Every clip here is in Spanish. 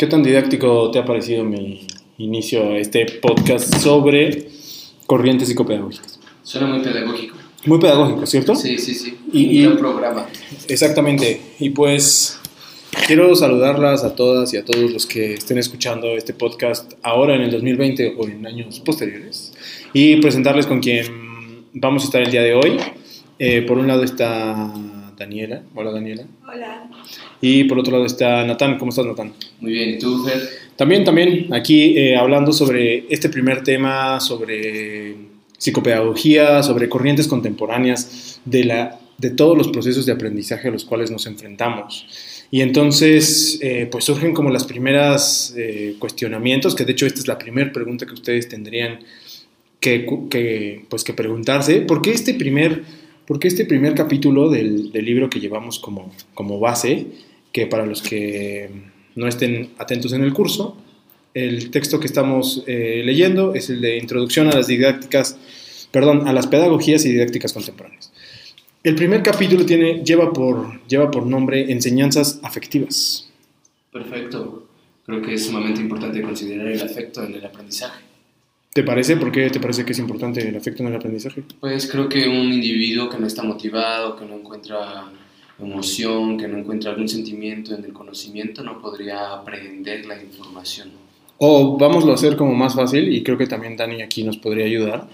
¿Qué tan didáctico te ha parecido mi inicio a este podcast sobre corrientes psicopedagógicas? Suena muy pedagógico. Muy pedagógico, ¿cierto? Sí, sí, sí. Y- Un programa. Exactamente. Y pues quiero saludarlas a todas y a todos los que estén escuchando este podcast ahora en el 2020 o en años posteriores y presentarles con quien vamos a estar el día de hoy. Eh, por un lado está Daniela. Hola Daniela. Hola. Y por otro lado está Natán. ¿Cómo estás Natán? Muy bien, ¿y tú, Fer? También, también aquí eh, hablando sobre este primer tema, sobre psicopedagogía, sobre corrientes contemporáneas de, la, de todos los procesos de aprendizaje a los cuales nos enfrentamos. Y entonces, eh, pues surgen como las primeras eh, cuestionamientos, que de hecho esta es la primera pregunta que ustedes tendrían que, pues, que preguntarse. ¿Por qué este primer, por qué este primer capítulo del, del libro que llevamos como, como base, que para los que no estén atentos en el curso, el texto que estamos eh, leyendo es el de Introducción a las didácticas, perdón, a las pedagogías y didácticas contemporáneas. El primer capítulo tiene, lleva, por, lleva por nombre Enseñanzas afectivas. Perfecto. Creo que es sumamente importante considerar el afecto en el aprendizaje. ¿Te parece? ¿Por qué te parece que es importante el afecto en el aprendizaje? Pues creo que un individuo que no está motivado, que no encuentra emoción, que no encuentra algún sentimiento en el conocimiento, no podría aprender la información. O vamos a hacer como más fácil, y creo que también Dani aquí nos podría ayudar.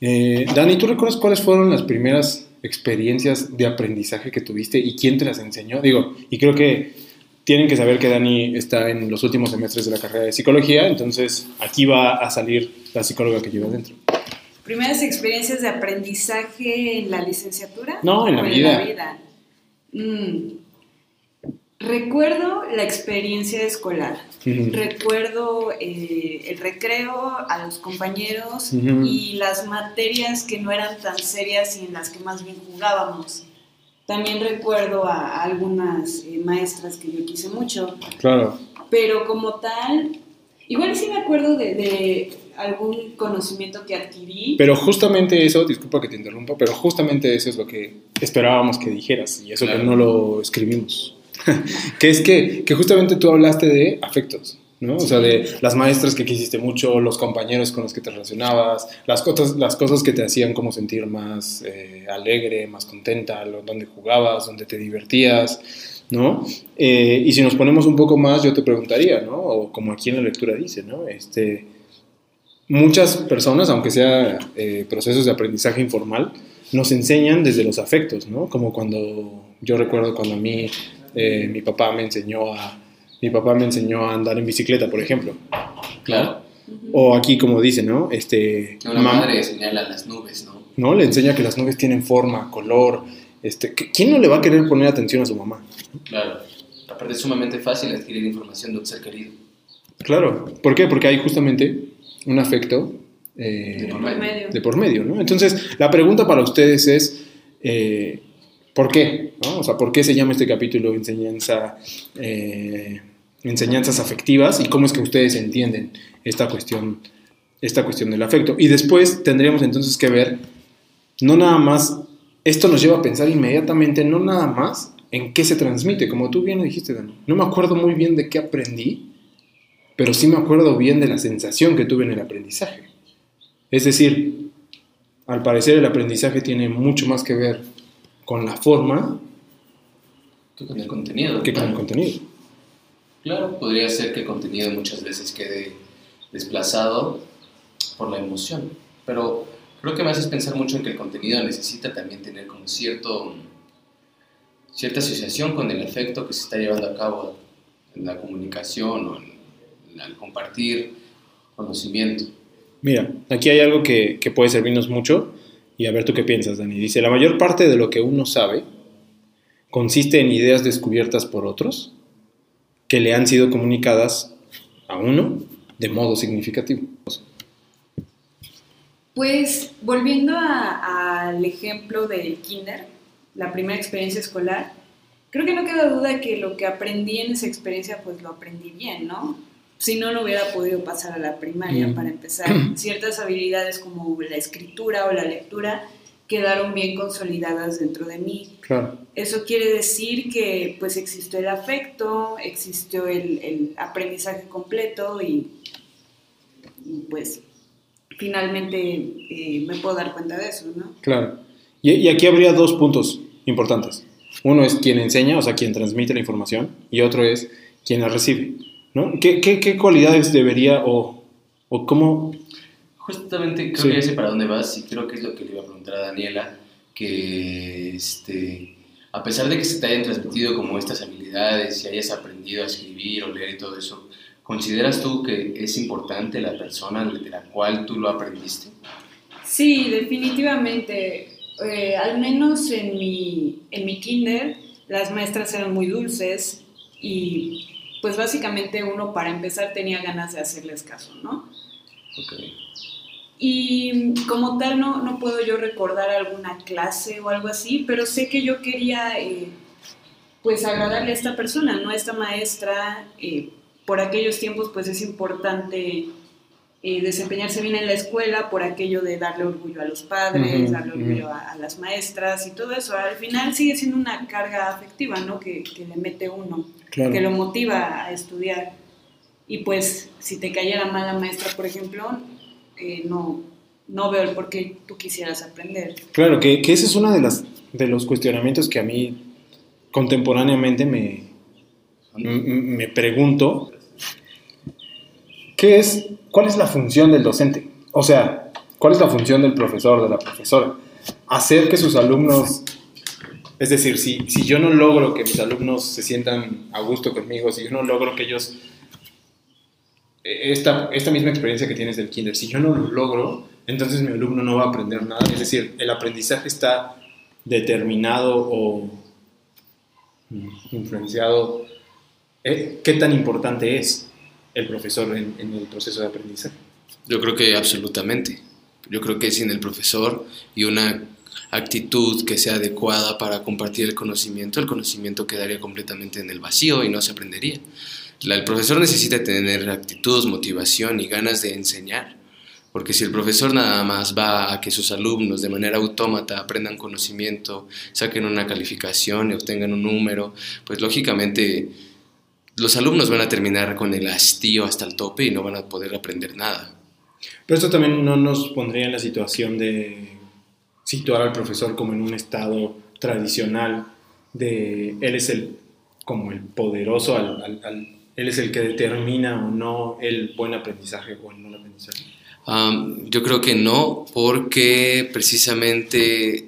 Eh, Dani, ¿tú recuerdas cuáles fueron las primeras experiencias de aprendizaje que tuviste y quién te las enseñó? Digo, y creo que tienen que saber que Dani está en los últimos semestres de la carrera de psicología, entonces aquí va a salir la psicóloga que lleva dentro. ¿Primeras experiencias de aprendizaje en la licenciatura? No, en la ¿O vida. vida? Mm. Recuerdo la experiencia escolar. Ujú. Recuerdo eh, el recreo, a los compañeros Ujú. y las materias que no eran tan serias y en las que más bien jugábamos. También recuerdo a algunas eh, maestras que yo quise mucho, Claro. pero como tal, igual sí me acuerdo de, de algún conocimiento que adquirí. Pero justamente eso, disculpa que te interrumpa, pero justamente eso es lo que esperábamos que dijeras y eso que Claro. no lo escribimos. que es que, que justamente tú hablaste de afectos, ¿no? O sea, de las maestras que quisiste mucho, los compañeros con los que te relacionabas, las cosas, las cosas que te hacían como sentir más eh, alegre, más contenta, lo- donde jugabas, donde te divertías, ¿no? Eh, y si nos ponemos un poco más, yo te preguntaría, ¿no? O como aquí en la lectura dice, ¿no? Este, muchas personas, aunque sea eh, procesos de aprendizaje informal, nos enseñan desde los afectos, ¿no? Como cuando yo recuerdo cuando a mí eh, mi papá me enseñó a mi papá me enseñó a andar en bicicleta, por ejemplo. Claro. O aquí como dice, ¿no? Este mam- madre señala las nubes, ¿no? ¿no? Le enseña que las nubes tienen forma, color, este, ¿qui- ¿quién no le va a querer poner atención a su mamá? Claro. Aparte es sumamente fácil adquirir información de un ser querido. Claro, ¿por qué? Porque hay justamente un afecto eh, De por medio. medio. de por medio, ¿no? Entonces, la pregunta para ustedes es, eh, ¿por qué? ¿no? O sea, ¿por qué se llama este capítulo enseñanza, eh, enseñanzas afectivas y cómo es que ustedes entienden esta cuestión, esta cuestión del afecto? Y después tendríamos entonces que ver, no nada más, esto nos lleva a pensar inmediatamente, no nada más en qué se transmite, como tú bien lo dijiste, Dani. No me acuerdo muy bien de qué aprendí, pero sí me acuerdo bien de la sensación que tuve en el aprendizaje. Es decir, al parecer el aprendizaje tiene mucho más que ver con la forma Que con el contenido. que con el contenido. Claro, podría ser que el contenido muchas veces quede desplazado por la emoción, pero creo que me haces pensar mucho en que el contenido necesita también tener como cierto, cierta asociación con el efecto que se está llevando a cabo en la comunicación o en, al compartir conocimiento. Mira, aquí hay algo que, que puede servirnos mucho y a ver tú qué piensas, Dani. Dice, la mayor parte de lo que uno sabe consiste en ideas descubiertas por otros que le han sido comunicadas a uno de modo significativo. Pues volviendo a- al ejemplo del kinder, la primera experiencia escolar, creo que no queda duda que lo que aprendí en esa experiencia pues lo aprendí bien, ¿no? Si no, no hubiera podido pasar a la primaria Mm. para empezar. Ciertas habilidades como la escritura o la lectura quedaron bien consolidadas dentro de mí. Claro. Eso quiere decir que pues existió el afecto, existió el, el aprendizaje completo y, y, pues finalmente eh, me puedo dar cuenta de eso, ¿no? Claro. Y, y aquí habría dos puntos importantes. Uno es quien enseña, o sea, quien transmite la información, y otro es quien la recibe. ¿No? ¿Qué, qué, qué cualidades debería o, o cómo... Justamente creo Sí. que ya sé para dónde vas y creo que es lo que le iba a preguntar a Daniela, que este, a pesar de que se te hayan transmitido como estas habilidades y hayas aprendido a escribir o leer y todo eso, ¿consideras tú que es importante la persona de la cual tú lo aprendiste? Sí, definitivamente. Eh, al menos en mi, en mi kinder, las maestras eran muy dulces y pues básicamente uno para empezar tenía ganas de hacerles caso, ¿no? Ok. Y como tal no, no puedo yo recordar alguna clase o algo así, pero sé que yo quería eh, pues agradarle a esta persona, ¿no? A esta maestra. eh, por aquellos tiempos pues es importante eh, desempeñarse bien en la escuela por aquello de darle orgullo a los padres, Ujú, darle orgullo a, a las maestras y todo eso. Al final sigue siendo una carga afectiva, ¿no? Que, que le mete uno Claro. que lo motiva a estudiar. Y pues, si te cayera mal la maestra, por ejemplo, eh, no, no veo el por qué tú quisieras aprender. Claro, que, que ese es uno de, las, de los cuestionamientos que a mí contemporáneamente me, me pregunto. ¿Qué es, ¿Cuál es la función del docente? O sea, ¿cuál es la función del profesor, de la profesora? Hacer que sus alumnos, es decir, si, si yo no logro que mis alumnos se sientan a gusto conmigo, si yo no logro que ellos, eh, esta, esta misma experiencia que tienes del kinder, si yo no lo logro, entonces mi alumno no va a aprender nada. Es decir, el aprendizaje está determinado o influenciado. eh, ¿Qué tan importante es el profesor en, el proceso de aprendizaje? Yo creo que absolutamente. Yo creo que sin el profesor y una actitud que sea adecuada para compartir el conocimiento, el conocimiento quedaría completamente en el vacío y no se aprendería. El profesor necesita tener actitud, motivación y ganas de enseñar, porque si el profesor nada más va a que sus alumnos de manera autómata aprendan conocimiento, saquen una calificación y obtengan un número, pues lógicamente los alumnos van a terminar con el hastío hasta el tope y no van a poder aprender nada. Pero esto también no nos pondría en la situación de situar al profesor como en un estado tradicional de él es el como el poderoso, al- al- al- él es el que determina o no el buen aprendizaje o el no aprendizaje. Yo creo que no, porque precisamente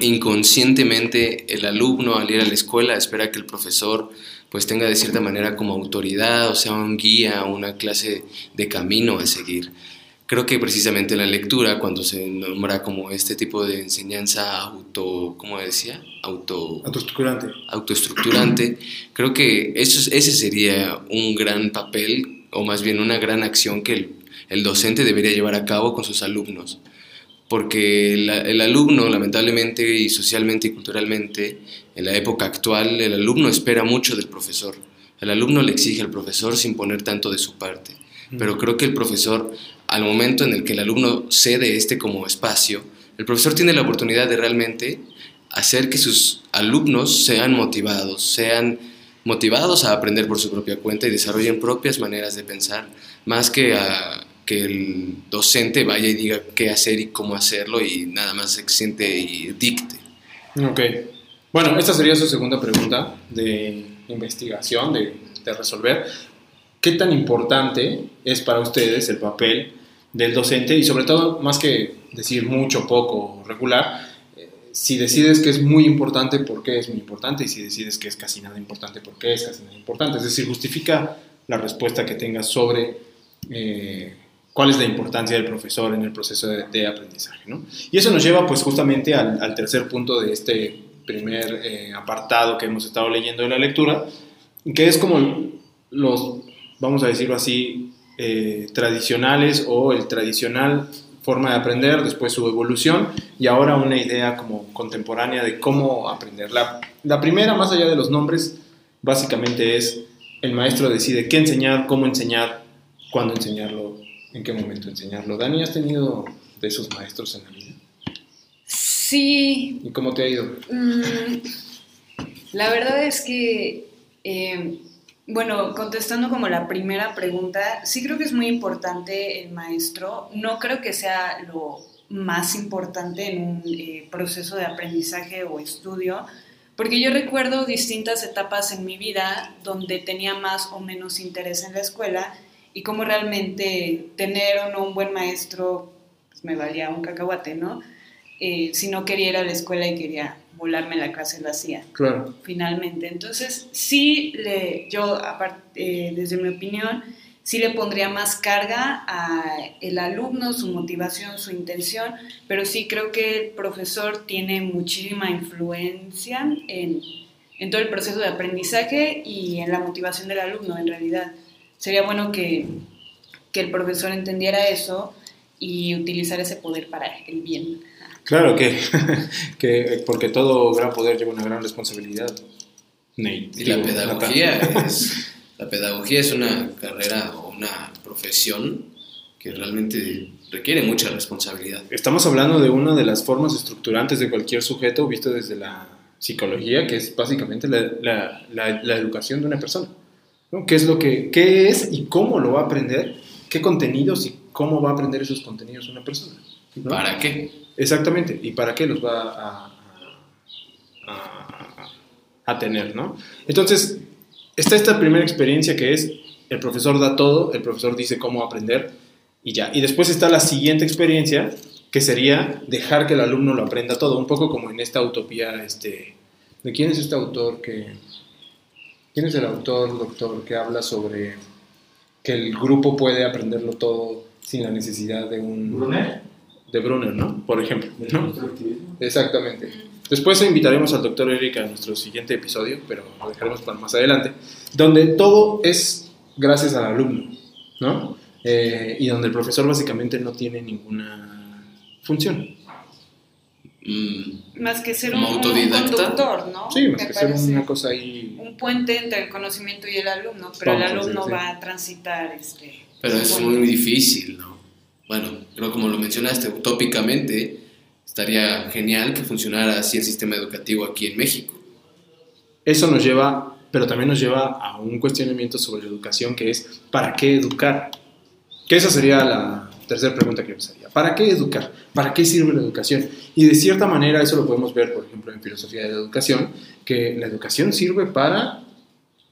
inconscientemente el alumno al ir a la escuela espera que el profesor pues tenga de cierta manera como autoridad, o sea, un guía, una clase de camino a seguir. Creo que precisamente la lectura, cuando se nombra como este tipo de enseñanza auto, ¿cómo decía? Auto, Autoestructurante. autoestructurante, creo que eso, es- ese sería un gran papel, o más bien una gran acción que el, el docente debería llevar a cabo con sus alumnos. Porque el alumno, lamentablemente y socialmente y culturalmente, en la época actual, el alumno espera mucho del profesor. El alumno le exige al profesor sin poner tanto de su parte. Pero creo que el profesor, al momento en el que el alumno cede este como espacio, el profesor tiene la oportunidad de realmente hacer que sus alumnos sean motivados, sean motivados a aprender por su propia cuenta y desarrollen propias maneras de pensar, más que a que el docente vaya y diga qué hacer y cómo hacerlo y nada más se siente y dicte. Ok. Bueno, esta sería su segunda pregunta de investigación, de, de resolver. ¿Qué tan importante es para ustedes el papel del docente y sobre todo, más que decir mucho, poco, regular, eh, si decides que es muy importante, ¿por qué es muy importante? Y si decides que es casi nada importante, ¿por qué es casi nada importante? Es decir, justifica la respuesta que tengas sobre eh, cuál es la importancia del profesor en el proceso de, de aprendizaje. ¿no? Y eso nos lleva pues justamente al, al tercer punto de este primer eh, apartado que hemos estado leyendo de la lectura, que es como los, vamos a decirlo así, eh, tradicionales o el tradicional forma de aprender, después su evolución y ahora una idea como contemporánea de cómo aprender. La, la primera, más allá de los nombres, básicamente es el maestro decide qué enseñar, cómo enseñar, cuándo enseñarlo, en qué momento enseñarlo. Dani, ¿has tenido de esos maestros en la vida? Sí, ¿Y cómo te ha ido? mm, La verdad es que, eh, bueno, contestando como la primera pregunta, sí creo que es muy importante el maestro. No creo que sea lo más importante en un eh, proceso de aprendizaje o estudio, porque yo recuerdo distintas etapas en mi vida donde tenía más o menos interés en la escuela y cómo realmente tener o no un buen maestro pues, me valía un cacahuate, ¿no? Eh, si no quería ir a la escuela y quería volarme la clase, lo hacía. Claro. Finalmente. Entonces, sí, le, yo, eh, desde mi opinión, sí le pondría más carga a el alumno, su motivación, su intención, pero sí creo que el profesor tiene muchísima influencia en, en todo el proceso de aprendizaje y en la motivación del alumno, en realidad. Sería bueno que, que el profesor entendiera eso y utilizar ese poder para el bien. Claro que, que porque todo gran poder lleva una gran responsabilidad. y la pedagogía es la pedagogía es una carrera o una profesión que realmente requiere mucha responsabilidad. Estamos hablando de una de las formas estructurantes de cualquier sujeto visto desde la psicología, que es básicamente la, la, la, educación de una persona. ¿No? ¿Qué es lo que qué es y cómo lo va a aprender? ¿Qué contenidos y cómo va a aprender esos contenidos una persona? ¿Para qué? Exactamente, y para qué los va a, a, a, tener, ¿no? Entonces, está esta primera experiencia que es el profesor da todo, el profesor dice cómo aprender y ya. Y después está la siguiente experiencia que sería dejar que el alumno lo aprenda todo, un poco como en esta utopía, este, ¿de quién es este autor que, quién es el autor, doctor, que habla sobre que el grupo puede aprenderlo todo sin la necesidad de un... Brunner. De Brunner, ¿no? Por ejemplo. ¿no? Exactamente. Después invitaremos al doctor Erika a nuestro siguiente episodio, pero lo dejaremos para más adelante, donde todo es gracias al alumno, ¿no? Eh, y donde el profesor básicamente no tiene ninguna función. Mm, más que ser un, autodidacta. conductor, ¿no? Sí, más que ser una cosa ahí... Un puente entre el conocimiento y el alumno, pero el alumno va a transitar este... Pero es muy difícil, ¿no? Bueno, pero como lo mencionaste, utópicamente estaría genial que funcionara así el sistema educativo aquí en México. Eso nos lleva, pero también nos lleva a un cuestionamiento sobre la educación que es, ¿para qué educar? Que esa sería la tercera pregunta que empezaría. ¿Para qué educar? ¿Para qué sirve la educación? Y de cierta manera eso lo podemos ver, por ejemplo, en filosofía de la educación, que la educación sirve para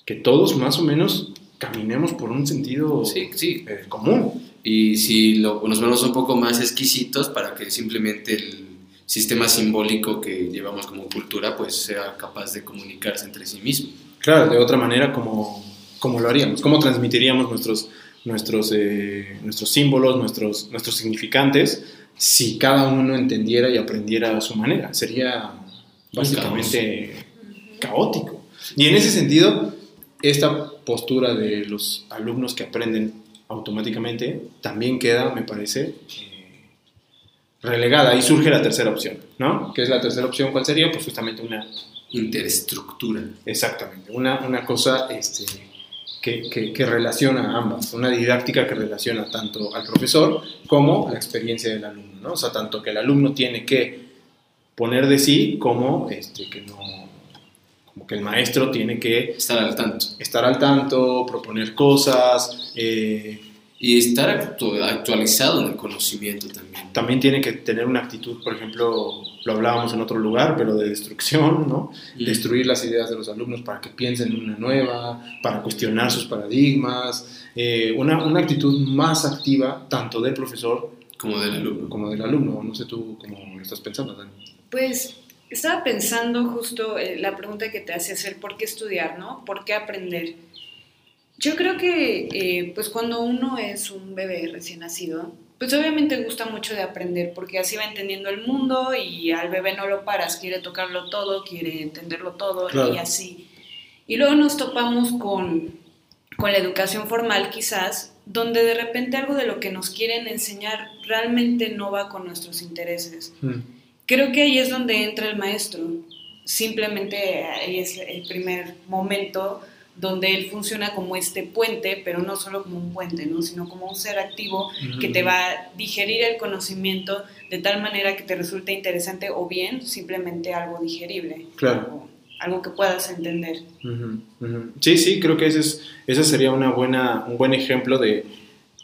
que todos más o menos caminemos por un sentido sí, sí. Eh, común. Y si lo, nos vemos un poco más exquisitos para que simplemente el sistema simbólico que llevamos como cultura pues sea capaz de comunicarse entre sí mismo. Claro, de otra manera como, como lo haríamos, cómo transmitiríamos nuestros, nuestros, eh, nuestros símbolos, nuestros, nuestros significantes, si cada uno entendiera y aprendiera a su manera. Sería básicamente caótico. Y en ese sentido, esta postura de los alumnos que aprenden automáticamente también queda, me parece, relegada y surge la tercera opción, ¿no? ¿Qué es la tercera opción? ¿Cuál sería? Pues justamente una... Interestructura. Exactamente, una, una cosa este, que, que, que, relaciona ambas, una didáctica que relaciona tanto al profesor como la experiencia del alumno, ¿no? O sea, tanto que el alumno tiene que poner de sí como este, que no como que el maestro tiene que estar al tanto, estar al tanto, proponer cosas, eh, y estar actualizado en el conocimiento también. También tiene que tener una actitud, por ejemplo, lo hablábamos en otro lugar, pero de destrucción, ¿no? Destruir las ideas de los alumnos para que piensen en una nueva, para cuestionar sus paradigmas, eh, una, una, actitud más activa tanto del profesor como del alumno. Como del alumno. No sé tú cómo estás pensando, Dani. Pues estaba pensando justo eh, la pregunta que te hace hacer, ¿por qué estudiar, no? ¿Por qué aprender? Yo creo que eh, pues cuando uno es un bebé recién nacido, pues obviamente gusta mucho de aprender porque así va entendiendo el mundo y al bebé no lo paras, quiere tocarlo todo, quiere entenderlo todo y así. Y luego nos topamos con, con la educación formal quizás, donde de repente algo de lo que nos quieren enseñar realmente no va con nuestros intereses. Mm. Creo que ahí es donde entra el maestro. Simplemente ahí es el primer momento donde él funciona como este puente, pero no solo como un puente, ¿no? sino como un ser activo que te va a digerir el conocimiento de tal manera que te resulte interesante o bien simplemente algo digerible, claro. algo que puedas entender. Sí, sí, creo que ese, es, ese sería una buena, un buen ejemplo de,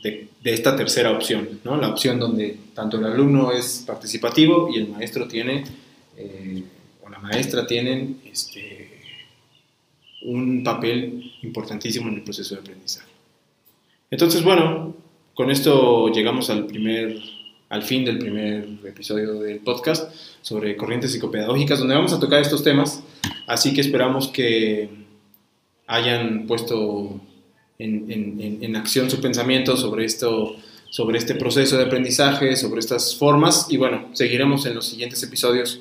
de- de esta tercera opción, ¿no? La opción donde tanto el alumno es participativo y el maestro tiene, eh, o la maestra tienen este, un papel importantísimo en el proceso de aprendizaje. Entonces, bueno, con esto llegamos al primer, al fin del primer episodio del podcast sobre corrientes psicopedagógicas, donde vamos a tocar estos temas. Así que esperamos que hayan puesto en, acción su pensamiento sobre esto, sobre este proceso de aprendizaje, sobre estas formas. Y bueno, seguiremos en los siguientes episodios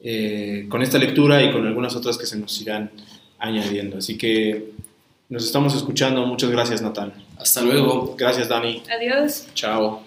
eh, con esta lectura y con algunas otras que se nos irán añadiendo. Así que nos estamos escuchando. Muchas gracias, Natán. Hasta luego. Gracias, Dani. Adiós. Chao.